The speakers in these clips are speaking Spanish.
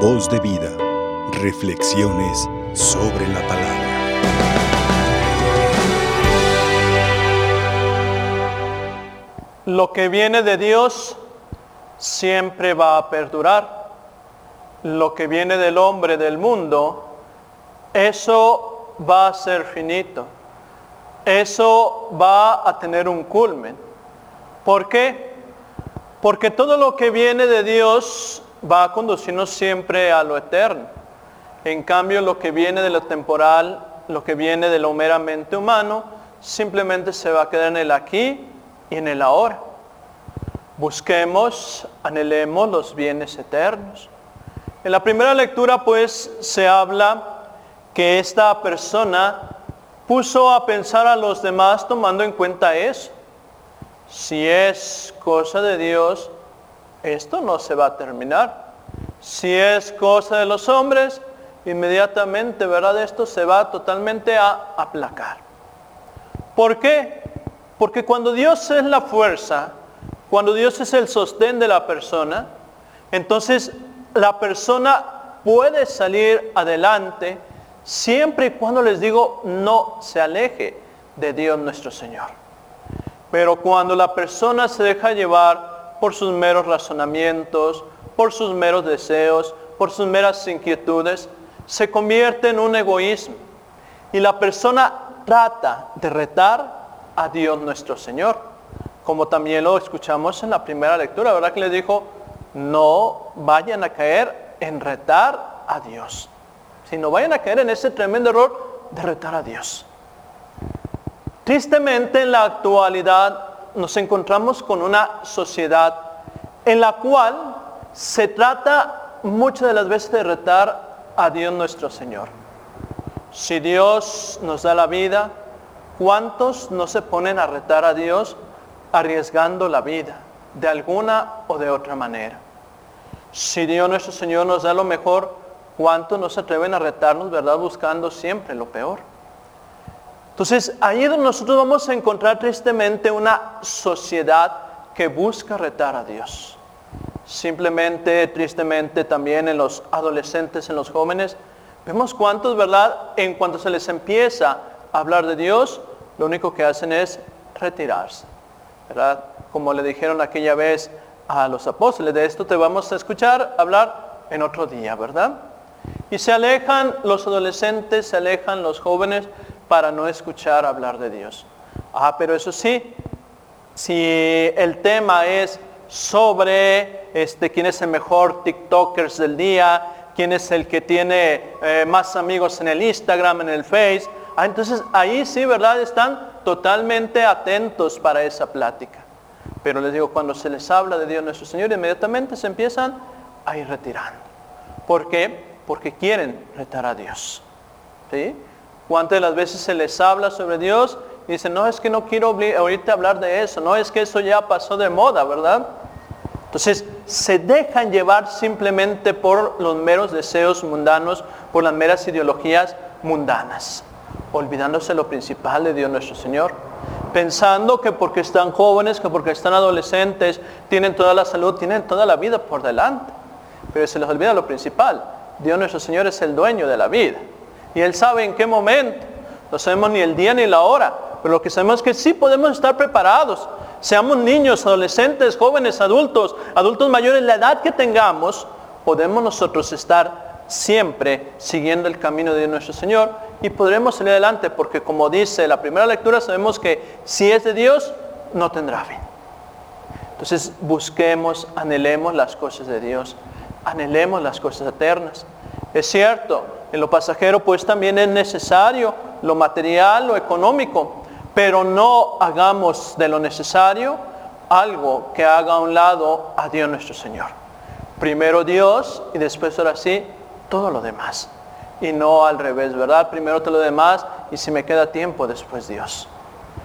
Voz de vida. Reflexiones sobre la palabra. Lo que viene de Dios siempre va a perdurar. Lo que viene del hombre, del mundo, eso va a ser finito. Eso va a tener un culmen. ¿Por qué? Porque todo lo que viene de Dios va a conducirnos siempre a lo eterno. En cambio, lo que viene de lo temporal, lo que viene de lo meramente humano, simplemente se va a quedar en el aquí y en el ahora. Busquemos, anhelemos los bienes eternos. En la primera lectura, pues, se habla que esta persona puso a pensar a los demás tomando en cuenta eso. Si es cosa de Dios, esto no se va a terminar. Si es cosa de los hombres, inmediatamente, ¿verdad? Esto se va totalmente a aplacar. ¿Por qué? Porque cuando Dios es la fuerza, cuando Dios es el sostén de la persona, entonces la persona puede salir adelante siempre y cuando les digo no se aleje de Dios nuestro Señor. Pero cuando la persona se deja llevar por sus meros razonamientos, por sus meros deseos, por sus meras inquietudes, se convierte en un egoísmo. Y la persona trata de retar a Dios nuestro Señor. Como también lo escuchamos en la primera lectura, ¿verdad? Que le dijo, no vayan a caer en retar a Dios. Sino vayan a caer en ese tremendo error de retar a Dios. Tristemente en la actualidad nos encontramos con una sociedad en la cual se trata muchas de las veces de retar a Dios nuestro Señor. Si Dios nos da la vida, ¿cuántos no se ponen a retar a Dios arriesgando la vida de alguna o de otra manera? Si Dios nuestro Señor nos da lo mejor, ¿cuántos no se atreven a retarnos, verdad, buscando siempre lo peor? Entonces, ahí nosotros vamos a encontrar tristemente una sociedad que busca retar a Dios. Simplemente, tristemente, también en los adolescentes, en los jóvenes, vemos cuántos, ¿verdad? En cuanto se les empieza a hablar de Dios, lo único que hacen es retirarse, ¿verdad? Como le dijeron aquella vez a los apóstoles, de esto te vamos a escuchar hablar en otro día, ¿verdad? Y se alejan los adolescentes, se alejan los jóvenes, para no escuchar hablar de Dios. Ah, pero eso sí, si el tema es sobre este, quién es el mejor TikTokers del día, quién es el que tiene eh, más amigos en el Instagram, en el Face, ah, entonces ahí sí, ¿verdad? Están totalmente atentos para esa plática. Pero les digo, cuando se les habla de Dios nuestro Señor, inmediatamente se empiezan a ir retirando. ¿Por qué? Porque quieren retar a Dios. ¿Sí? ¿Cuántas de las veces se les habla sobre Dios? Y dicen, no, es que no quiero oírte hablar de eso, no, es que eso ya pasó de moda, ¿verdad? Entonces, se dejan llevar simplemente por los meros deseos mundanos, por las meras ideologías mundanas, olvidándose lo principal de Dios nuestro Señor, pensando que porque están jóvenes, que porque están adolescentes, tienen toda la salud, tienen toda la vida por delante. Pero se les olvida lo principal, Dios nuestro Señor es el dueño de la vida. Y Él sabe en qué momento. No sabemos ni el día ni la hora. Pero lo que sabemos es que sí podemos estar preparados. Seamos niños, adolescentes, jóvenes, adultos, adultos mayores, la edad que tengamos, podemos nosotros estar siempre siguiendo el camino de nuestro Señor y podremos salir adelante porque como dice la primera lectura, sabemos que si es de Dios, no tendrá fin. Entonces busquemos, anhelemos las cosas de Dios, anhelemos las cosas eternas. Es cierto, en lo pasajero pues también es necesario lo material, lo económico, pero no hagamos de lo necesario algo que haga a un lado a Dios nuestro Señor. Primero Dios y después ahora sí todo lo demás. Y no al revés, ¿verdad? Primero todo lo demás y si me queda tiempo después Dios.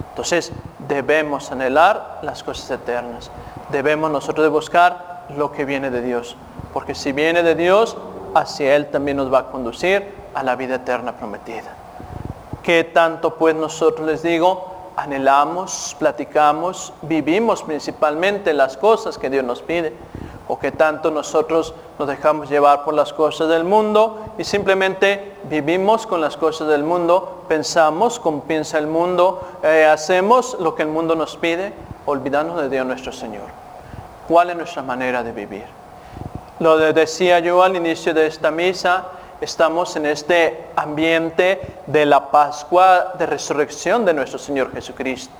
Entonces debemos anhelar las cosas eternas. Debemos nosotros buscar lo que viene de Dios. Porque si viene de Dios, hacia Él también nos va a conducir a la vida eterna prometida. ¿Qué tanto pues nosotros les digo? Anhelamos, platicamos, vivimos principalmente las cosas que Dios nos pide. o qué tanto nosotros nos dejamos llevar por las cosas del mundo y simplemente vivimos con las cosas del mundo, pensamos como piensa el mundo, eh, hacemos lo que el mundo nos pide, olvidando de Dios nuestro Señor. ¿Cuál es nuestra manera de vivir? Lo decía yo al inicio de esta misa, estamos en este ambiente de la Pascua de resurrección de nuestro Señor Jesucristo.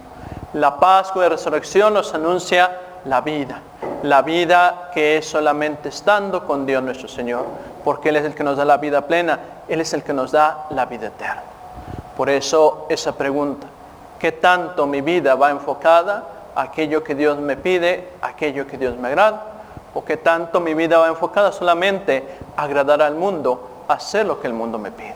La Pascua de resurrección nos anuncia la vida, la vida que es solamente estando con Dios nuestro Señor, porque Él es el que nos da la vida plena, Él es el que nos da la vida eterna. Por eso esa pregunta, ¿qué tanto mi vida va enfocada a aquello que Dios me pide, aquello que Dios me agrada? ¿O qué tanto mi vida va enfocada solamente a agradar al mundo, a hacer lo que el mundo me pide?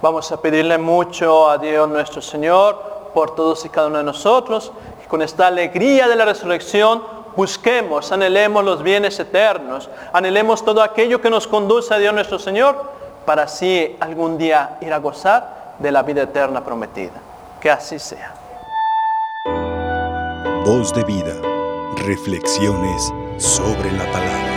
Vamos a pedirle mucho a Dios nuestro Señor por todos y cada uno de nosotros, que con esta alegría de la resurrección busquemos, anhelemos los bienes eternos, anhelemos todo aquello que nos conduce a Dios nuestro Señor, para así algún día ir a gozar de la vida eterna prometida. Que así sea. Voz de vida, reflexiones sobre la palabra.